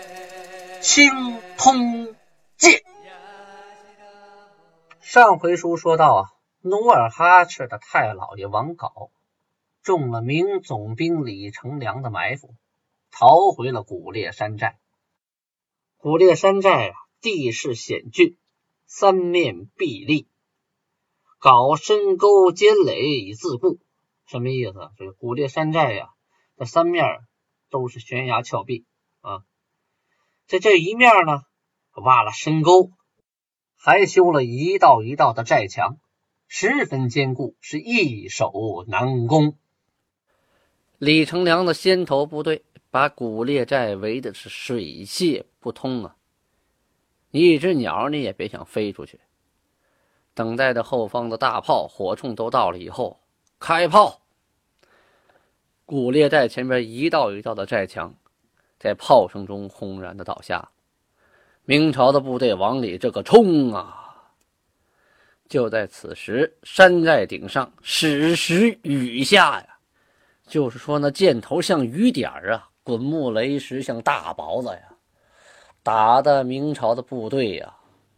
《青通剑》。上回书说到啊，努尔哈赤的太老爷王杲中了明总兵李成梁的埋伏，逃回了古烈山寨。古烈山寨啊，地势险峻，三面壁立，搞深沟尖垒以自固。什么意思？这个古烈山寨呀，这三面都是悬崖峭壁，在这一面呢，挖了深沟，还修了一道一道的寨墙，十分坚固，是易守难攻。李成梁的先头部队把古烈寨围的是水泄不通啊！一只鸟你也别想飞出去。等待着后方的大炮、火铳都到了以后，开炮。古烈寨前边一道一道的寨墙，在炮声中轰然的倒下。明朝的部队往里这个冲啊！就在此时，山寨顶上矢石雨下呀。就是说，那箭头像雨点啊，滚木雷石像大雹子呀，打的明朝的部队呀，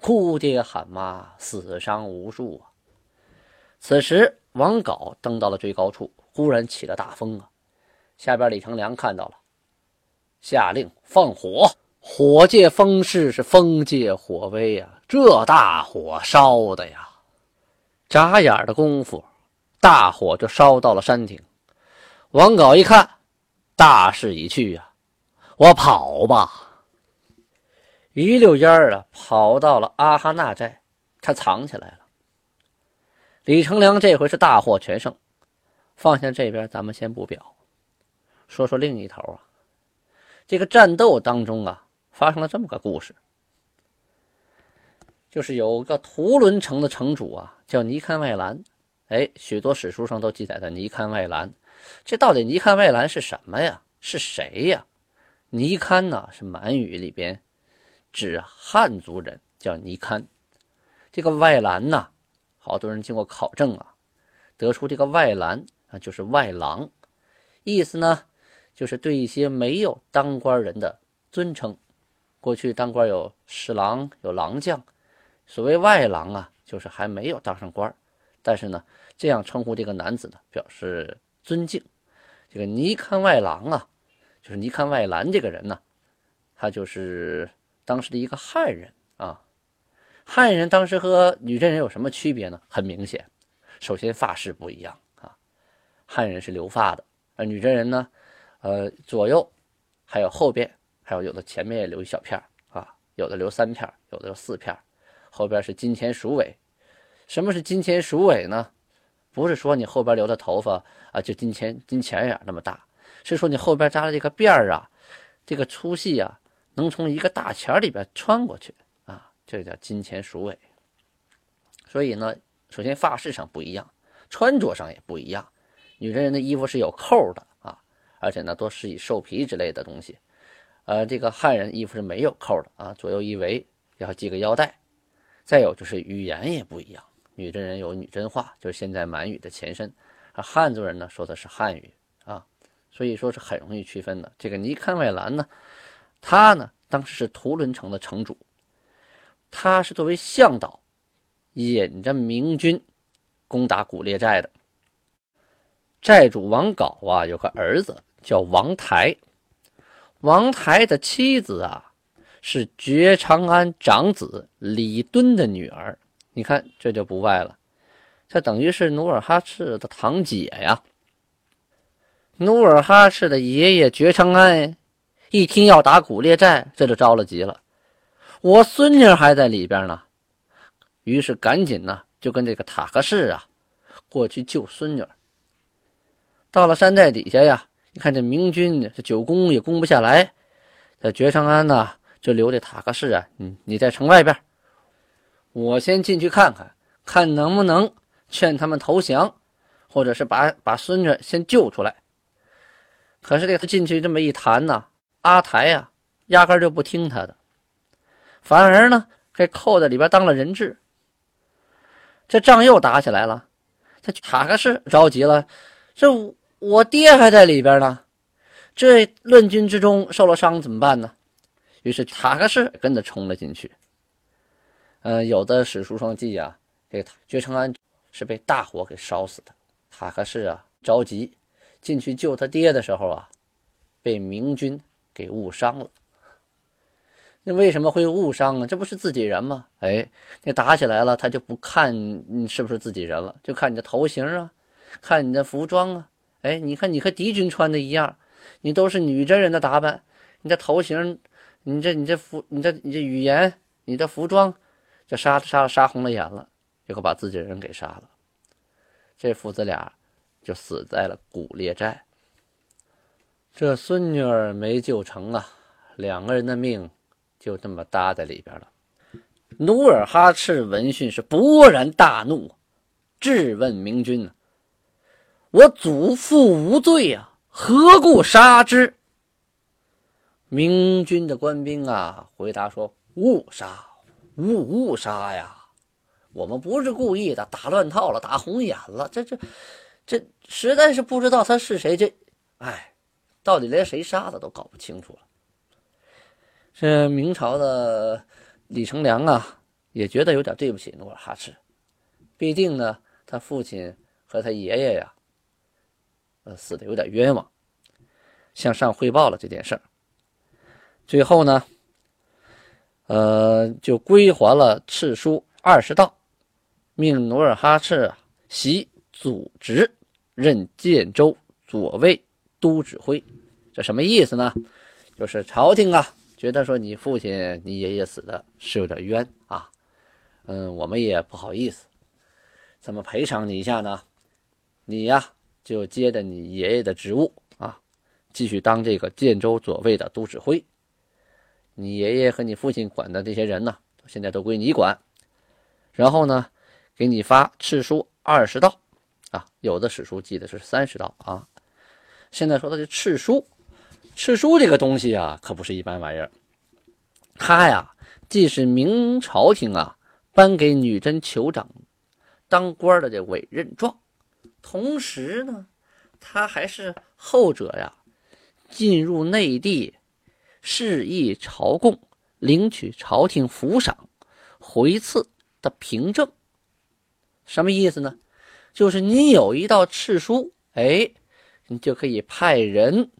哭爹喊妈，死伤无数啊。此时，王杲登到了最高处，忽然起了大风啊。下边李成梁看到了，下令放火，火借风势，是风借火威呀。这大火烧的呀，眨眼的功夫，大火就烧到了山顶。王杲一看，大势已去呀，我跑吧！一溜烟儿啊，跑到了阿哈纳寨，他藏起来了。李成梁这回是大获全胜。放下这边，咱们先不表，说说另一头啊。这个战斗当中啊，发生了这么个故事，就是有个图伦城的城主啊，叫尼堪外兰。哎，许多史书上都记载的尼堪外兰。这到底尼堪外兰是什么呀？是谁呀？尼堪呢？是满语里边指汉族人，叫尼堪。这个外兰呢，好多人经过考证啊，得出这个外兰啊就是外郎，意思呢就是对一些没有当官人的尊称。过去当官有侍郎、有郎将，所谓外郎啊，就是还没有当上官，但是呢，这样称呼这个男子呢，表示。尊敬这个尼堪外郎啊，就是尼堪外兰这个人呢，他就是当时的一个汉人啊。汉人当时和女真人有什么区别呢？很明显，首先发饰不一样啊，汉人是留发的，而女真人呢，呃，左右还有后边，还有有的前面也留一小片啊，有的留三片，有的留四片，后边是金钱鼠尾。什么是金钱鼠尾呢？不是说你后边留的头发啊，就金钱金钱眼那么大，是说你后边扎的这个辫儿啊，这个粗细啊，能从一个大钱里边穿过去啊，这叫金钱鼠尾。所以呢，首先发饰上不一样，穿着上也不一样。女人人的衣服是有扣的，而且呢多是以兽皮之类的东西，呃，这个汉人衣服是没有扣的啊，左右一围然后系个腰带。再有就是语言也不一样。女真人有女真话，就是现在满语的前身，汉族人呢说的是汉语啊，所以说是很容易区分的。这个尼堪外兰呢，他呢当时是图伦城的城主，他是作为向导，引着明军攻打古烈寨的。寨主王杲啊，有个儿子叫王台，王台的妻子啊是觉长安长子李敦的女儿。你看，这就不外了，这等于是努尔哈赤的堂姐呀。努尔哈赤的爷爷觉昌安一听要打古列寨，这就着了急了。我孙女还在里边呢，于是赶紧呢就跟这个塔克氏啊过去救孙女。到了山寨底下呀，你看这明军这久攻也攻不下来，这觉昌安呢就留这塔克士啊，嗯，你在城外边，我先进去看看，看能不能劝他们投降，或者是把把孙子先救出来。可是这他进去这么一谈呢，阿台呀，压根就不听他的，反而呢给扣在里边当了人质。这仗又打起来了，这塔克士着急了，这我爹还在里边呢，这乱军之中受了伤怎么办呢？于是塔克士跟着冲了进去。呃，有的史书上记啊，这个觉成安是被大火给烧死的。塔克士啊着急进去救他爹的时候啊，被明军给误伤了。那为什么会误伤啊？这不是自己人吗？哎，那打起来了，他就不看你是不是自己人了，就看你的头型啊，看你的服装啊。哎，你看你和敌军穿的一样，你都是女真人的打扮，你的头型，你这你这服，你这你这语言，你的服装，就杀杀杀红了眼了，结果把自己人给杀了。这父子俩就死在了古列寨。这孙女儿没救成啊，两个人的命。就这么搭在里边了。努尔哈赤闻讯是勃然大怒，质问明军：“呢，我祖父无罪呀，何故杀之？”明军的官兵啊，回答说：“误杀，误误杀呀！我们不是故意的，打乱套了，打红眼了。这这这，实在是不知道他是谁。这，哎，到底连谁杀的都搞不清楚了。”这明朝的李成梁啊，也觉得有点对不起努尔哈赤，毕竟呢，他父亲和他爷爷呀，呃，死的有点冤枉，向上汇报了这件事儿。最后呢，呃，就归还了敕书二十道，命努尔哈赤袭祖职，任建州左卫都指挥。这什么意思呢？就是朝廷啊。觉得说你父亲、你爷爷死的是有点冤啊，嗯，我们也不好意思，怎么赔偿你一下呢？你呀就接着你爷爷的职务啊，继续当这个建州左卫的都指挥。你爷爷和你父亲管的这些人呢，现在都归你管。然后呢，给你发敕书二十道啊，有的史书记的是三十道啊。现在说的是敕书。敕书这个东西啊，可不是一般玩意儿。它呀，既是明朝廷啊颁给女真酋长当官的这委任状，同时呢，他还是后者呀进入内地示意朝贡、领取朝廷抚赏、回赐的凭证。什么意思呢？就是你有一道敕书，哎，你就可以派人。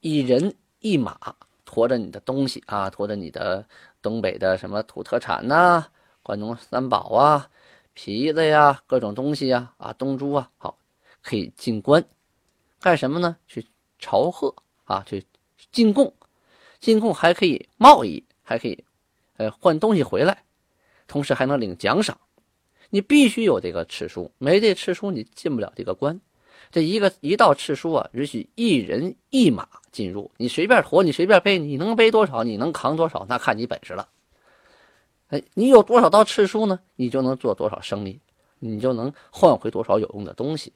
一人一马驮着你的东西啊，驮着你的东北的什么土特产呐，关东三宝啊，皮子呀，各种东西呀，啊，东珠啊，好，可以进关，干什么呢？去朝贺啊，去进贡，进贡还可以贸易，还可以，呃，换东西回来，同时还能领奖赏。你必须有这个敕书，没这敕书你进不了这个关。这一个一道敕书啊，允许一人一马进入，你随便驮，你随便背，你能背多少，你能扛多少，那看你本事了。哎，你有多少道敕书呢？你就能做多少生意，你就能换回多少有用的东西。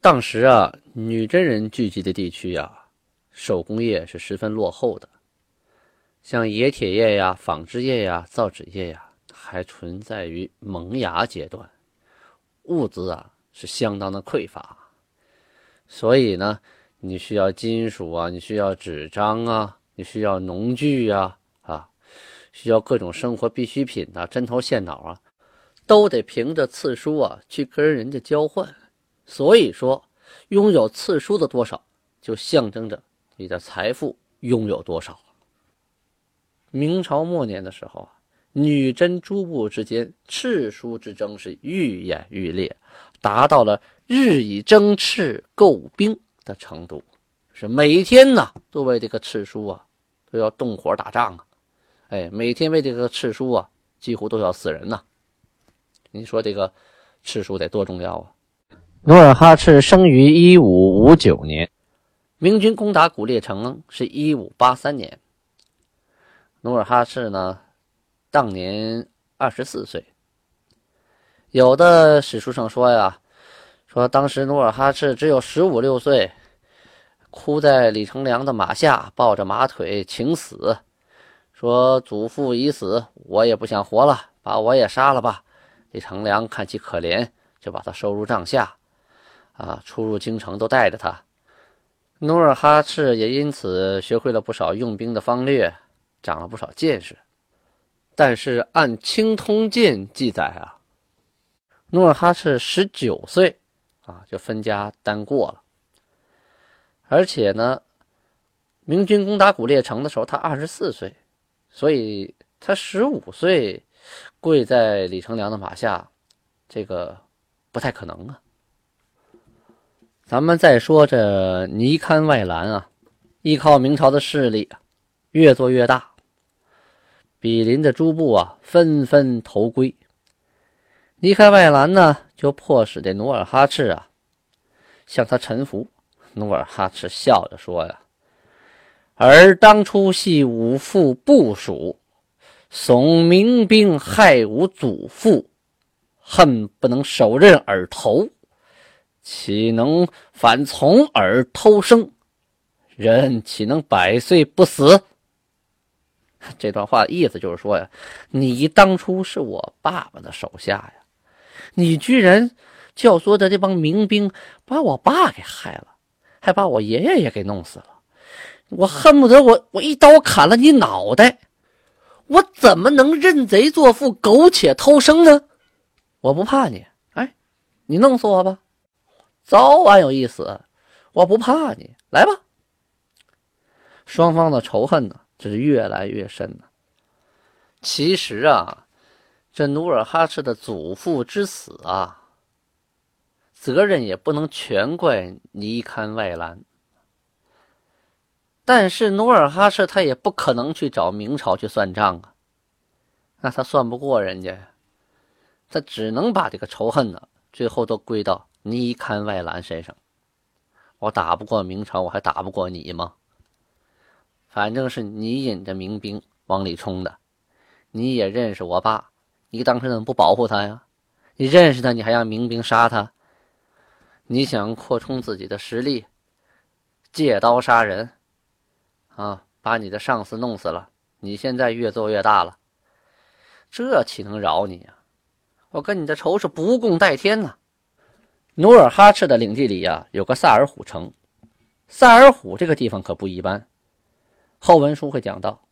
当时啊，女真人聚集的地区呀，手工业是十分落后的，像冶铁业呀、纺织业呀、造纸业呀，还存在于萌芽阶段，物资啊。是相当的匮乏，所以呢，你需要金属啊，你需要纸张啊，你需要农具，啊，需要各种生活必需品呐，针头线脑啊，都得凭着次书啊去跟人家交换。所以说，拥有次书的多少，就象征着你的财富拥有多少。明朝末年的时候啊。女真诸部之间赤书之争是愈演愈烈，达到了日以争赤购兵的程度，是每天呢都为这个赤书啊都要动火打仗啊，哎，每天为这个赤书啊几乎都要死人呐。你说这个赤书得多重要啊？努尔哈赤生于一五五九年，明军攻打古列城是一五八三年。努尔哈赤呢，当年二十四岁。有的史书上说呀，说当时努尔哈赤只有十五六岁，哭在李成梁的马下，抱着马腿请死，说祖父已死，我也不想活了，把我也杀了吧。李成梁看其可怜，就把他收入帐下，啊，出入京城都带着他。努尔哈赤也因此学会了不少用兵的方略，长了不少见识。但是按《清通鉴》记载啊。努尔哈赤十九岁啊，就分家单过了。而且呢，明军攻打古列城的时候，他二十四岁，所以他十五岁跪在李成梁的马下，这个不太可能啊。咱们再说这尼堪外兰啊，依靠明朝的势力越做越大，比邻的诸部啊纷纷投归。离开外兰呢，就迫使这努尔哈赤啊向他臣服。努尔哈赤笑着说：“呀，而当初系吾父部署，怂民兵害吾祖父，恨不能手刃而投，岂能反从而偷生？人岂能百岁不死？” 这段话的意思就是说呀，你当初是我爸爸的手下呀。你居然教唆的这帮民兵把我爸给害了，还把我爷爷也给弄死了，我恨不得我我一刀砍了你脑袋，我怎么能认贼作父、苟且偷生呢？我不怕你，哎，你弄死我吧，早晚有一死，我不怕你，来吧。双方的仇恨呢，这是越来越深了。其实啊。这努尔哈赤的祖父之死啊，责任也不能全怪尼堪外兰。但是努尔哈赤他也不可能去找明朝去算账啊，那他算不过人家，他只能把这个仇恨呢，最后都归到尼堪外兰身上。我打不过明朝，我还打不过你吗？反正是你引着民兵往里冲的，你也认识我爸。你当时怎么不保护他呀？你认识他，你还让民兵杀他？你想扩充自己的实力，借刀杀人，啊，把你的上司弄死了。你现在越做越大了，这岂能饶你呀？我跟你的仇是不共戴天呐！努尔哈赤的领地里呀，有个萨尔虎城。萨尔虎这个地方可不一般，后文书会讲到，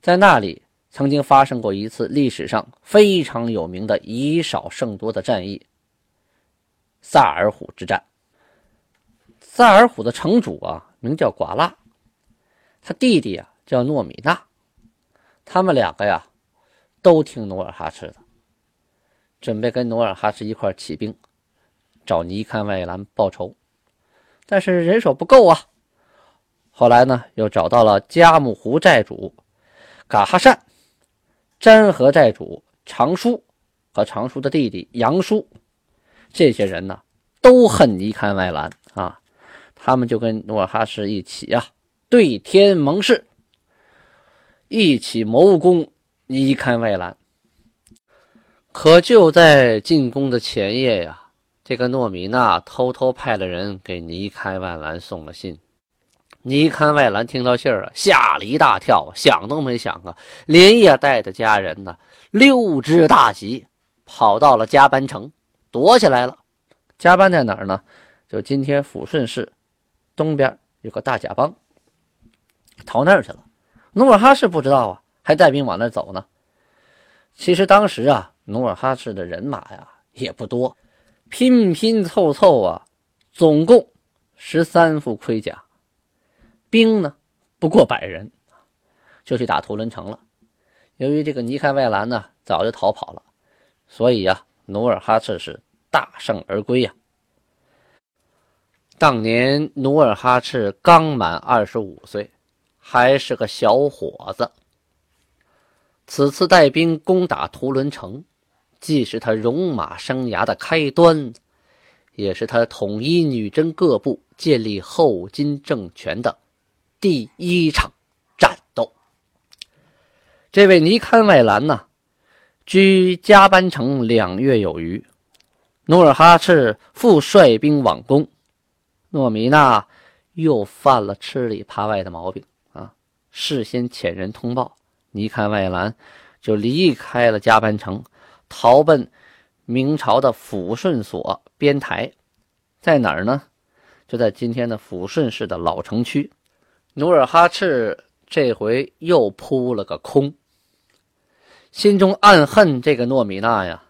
在那里。曾经发生过一次历史上非常有名的以少胜多的战役——萨尔浒之战。萨尔浒的城主啊，名叫寡剌，他弟弟啊叫诺米纳，他们两个呀，都听努尔哈赤的，准备跟努尔哈赤一块起兵，找尼堪外兰报仇，但是人手不够啊。后来呢，又找到了加木湖寨主噶哈善。詹河寨主常书和常书的弟弟杨叔，这些人呢都恨尼堪外兰啊，他们就跟努尔哈赤一起啊对天盟誓，一起谋攻尼堪外兰。可就在进攻的前夜呀，这个诺米娜偷偷派了人给尼堪外兰送了信。尼堪外兰听到信儿啊，吓了一大跳，想都没想啊，连夜带着家人呢，溜之大吉，跑到了加班城，躲起来了。加班在哪儿呢？就今天抚顺市东边有个大甲帮，逃那儿去了。努尔哈赤不知道啊，还带兵往那儿走呢。其实当时啊，努尔哈赤的人马呀也不多，拼拼凑凑啊，总共十三副盔甲。兵呢不过百人，就去打图伦城了。由于这个尼堪外兰呢早就逃跑了，所以呀，努尔哈赤是大胜而归呀。当年努尔哈赤刚满二十五岁，还是个小伙子。此次带兵攻打图伦城，既是他戎马生涯的开端，也是他统一女真各部、建立后金政权的第一场战斗。这位尼堪外兰呢，居加班城两月有余，努尔哈赤复率兵往攻，诺米娜又犯了吃里扒外的毛病！事先遣人通报，尼堪外兰就离开了加班城，逃奔。明朝的抚顺所边台在哪儿呢？就在今天的抚顺市的老城区。努尔哈赤这回又扑了个空，心中暗恨这个诺米娜呀！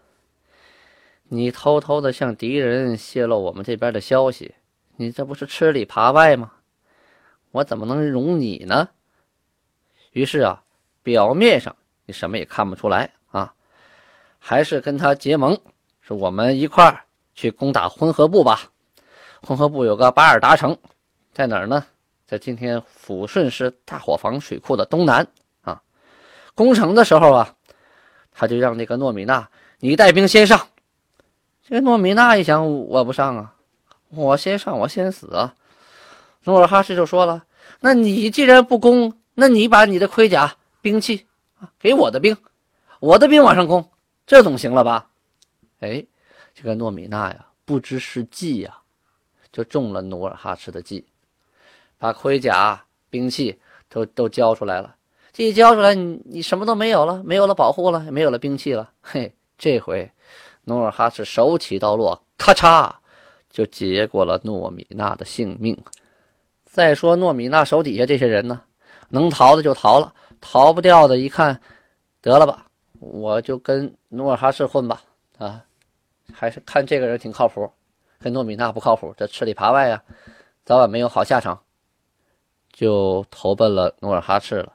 你偷偷的向敌人泄露我们这边的消息，你这不是吃里扒外吗？我怎么能容你呢？于是啊，表面上你什么也看不出来啊，还是跟他结盟。说我们一块儿去攻打浑河部吧。浑河部有个巴尔达城，在哪儿呢？在今天抚顺市大伙房水库的东南啊。攻城的时候啊，他就让那个诺米娜，你带兵先上。这个诺米娜一想，我不上啊，我先上，我先死啊。努尔哈赤就说了，那你既然不攻，那你把你的盔甲、兵器啊给我的兵，我的兵往上攻，这总行了吧？哎，这个诺米娜呀，不知是计呀，就中了努尔哈赤的计，把盔甲、兵器都都交出来了。这一交出来，你你什么都没有了，没有了保护了，没有了兵器了。嘿，这回努尔哈赤手起刀落，咔嚓就结果了诺米娜的性命。再说诺米娜手底下这些人呢，能逃的就逃了，逃不掉的，一看得了吧，我就跟努尔哈赤混吧，啊。还是看这个人挺靠谱，跟诺米娜不靠谱，这吃里扒外呀，早晚没有好下场，就投奔了努尔哈赤了。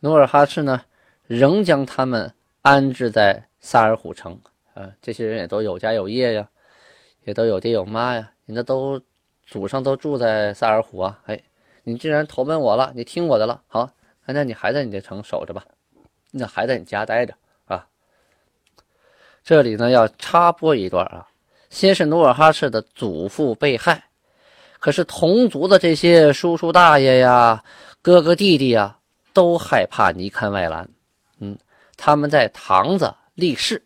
努尔哈赤呢，仍将他们安置在萨尔虎城。啊，这些人也都有家有业呀，也都有爹有妈呀，人家都祖上都住在萨尔虎啊。哎，你既然投奔我了，你听我的了，好，那你还在你的城守着吧，那还在你家待着啊。这里呢要插播一段啊，先是努尔哈赤的祖父被害，可是同族的这些叔叔大爷呀、哥哥弟弟呀，都害怕尼堪外兰，嗯，他们在堂子立誓，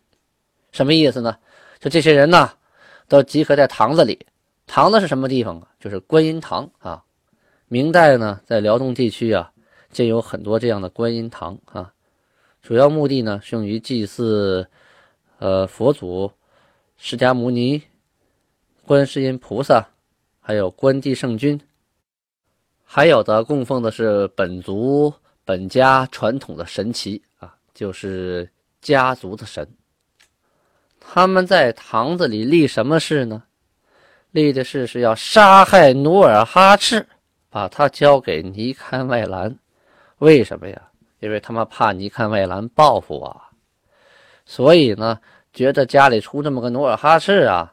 什么意思呢？就这些人呢，都集合在堂子里，堂子是什么地方啊？就是观音堂啊。明代呢，在辽东地区啊，建有很多这样的观音堂啊，主要目的呢，是用于祭祀。呃，佛祖、释迦牟尼、观世音菩萨，还有关帝圣君，还有的供奉的是本族本家传统的神祇啊，就是家族的神。他们在堂子里立什么誓呢？立的誓是要杀害努尔哈赤，把他交给尼堪外兰。为什么呀？因为他们怕尼堪外兰报复啊。所以呢，觉得家里出这么个努尔哈赤啊，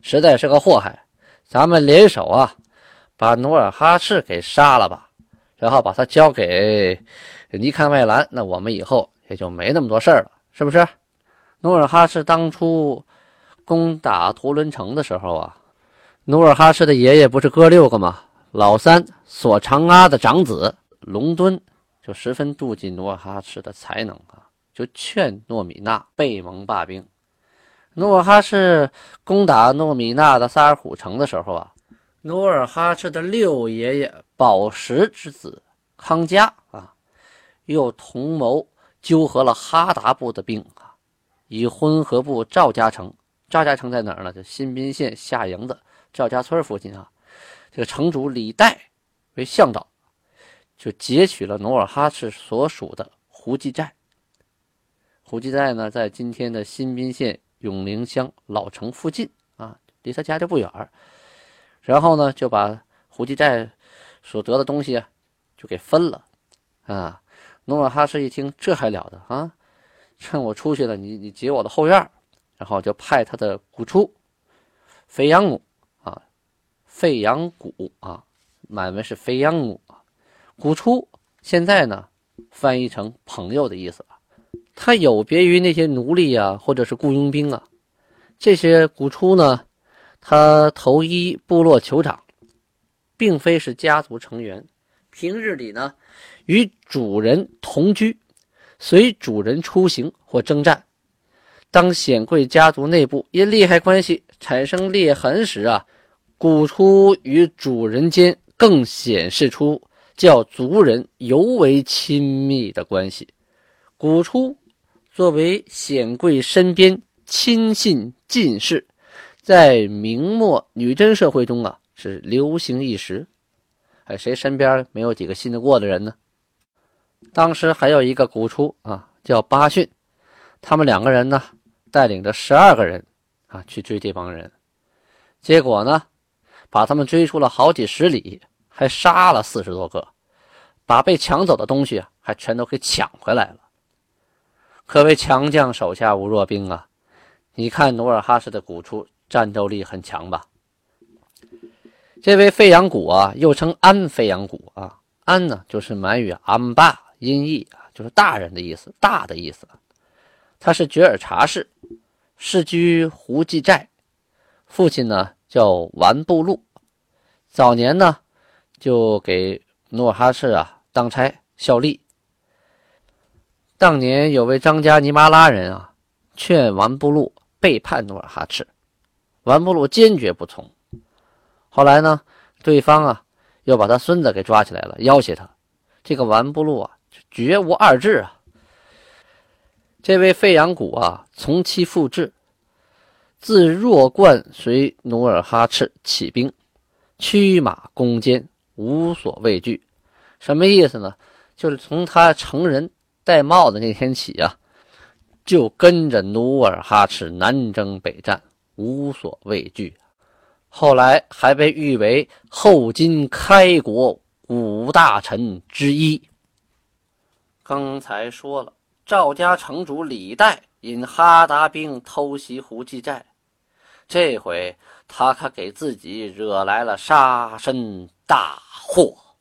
实在是个祸害。咱们联手啊，把努尔哈赤给杀了吧，然后把他交给尼堪外兰，那我们以后也就没那么多事儿了，是不是？努尔哈赤当初攻打图伦城的时候啊，努尔哈赤的爷爷不是哥六个吗？老三索长阿的长子龙敦就十分妒忌努尔哈赤的才能啊。就劝诺米娜背盟罢兵。努尔哈赤攻打诺米娜的萨尔虎城的时候啊，努尔哈赤的六爷爷宝石之子康嘉啊，又同谋纠合了哈达部的兵啊，以浑河部赵家城，赵家城在哪儿呢？就新宾县下营的赵家村附近啊。这个城主李代为向导，就劫取了努尔哈赤所属的胡济寨。胡济寨呢，在今天的新宾县永陵乡老城附近啊，离他家就不远然后呢，就把胡济寨所得的东西就给分了啊。努尔哈赤一听，这还了得啊！趁我出去了，你你劫我的后院然后就派他的古出肥羊母啊，费阳谷啊，满文是肥阳谷啊，古出现在呢翻译成朋友的意思。他有别于那些奴隶啊，或者是雇佣兵啊，这些古出呢，他头一部落酋长，并非是家族成员，平日里呢与主人同居，随主人出行或征战。当显贵家族内部因利害关系产生裂痕时啊，古初与主人间更显示出叫族人尤为亲密的关系。古初作为显贵身边亲信近士，在明末女真社会中啊是流行一时。哎，谁身边没有几个信得过的人呢？当时还有一个古初啊，叫巴逊，他们两个人呢。带领着十二个人啊去追这帮人，结果呢，把他们追出了好几十里，还杀了四十多个，把被抢走的东西还全都给抢回来了。可谓强将手下无弱兵啊！你看努尔哈赤的古出战斗力很强吧？这位费扬古啊，又称安费扬古啊，安呢就是满语安巴音译啊，就是大人的意思，大的意思。他是觉尔察氏，世居胡济寨，父亲呢叫完布禄，早年呢就给努尔哈赤啊当差效力。当年有位张家尼玛拉人啊劝完布禄背叛努尔哈赤，完布禄坚决不从。后来呢，对方啊又把他孙子给抓起来了，要挟他，这个完布禄啊绝无二致啊。这位费扬古啊，从其复制，自弱冠随努尔哈赤起兵，驱马攻坚，无所畏惧。什么意思呢？就是从他成人戴帽子那天起啊，就跟着努尔哈赤南征北战，无所畏惧。后来还被誉为后金开国五大臣之一。刚才说了。赵家城主李代因哈达兵偷袭胡济寨，这回他可给自己惹来了杀身大祸。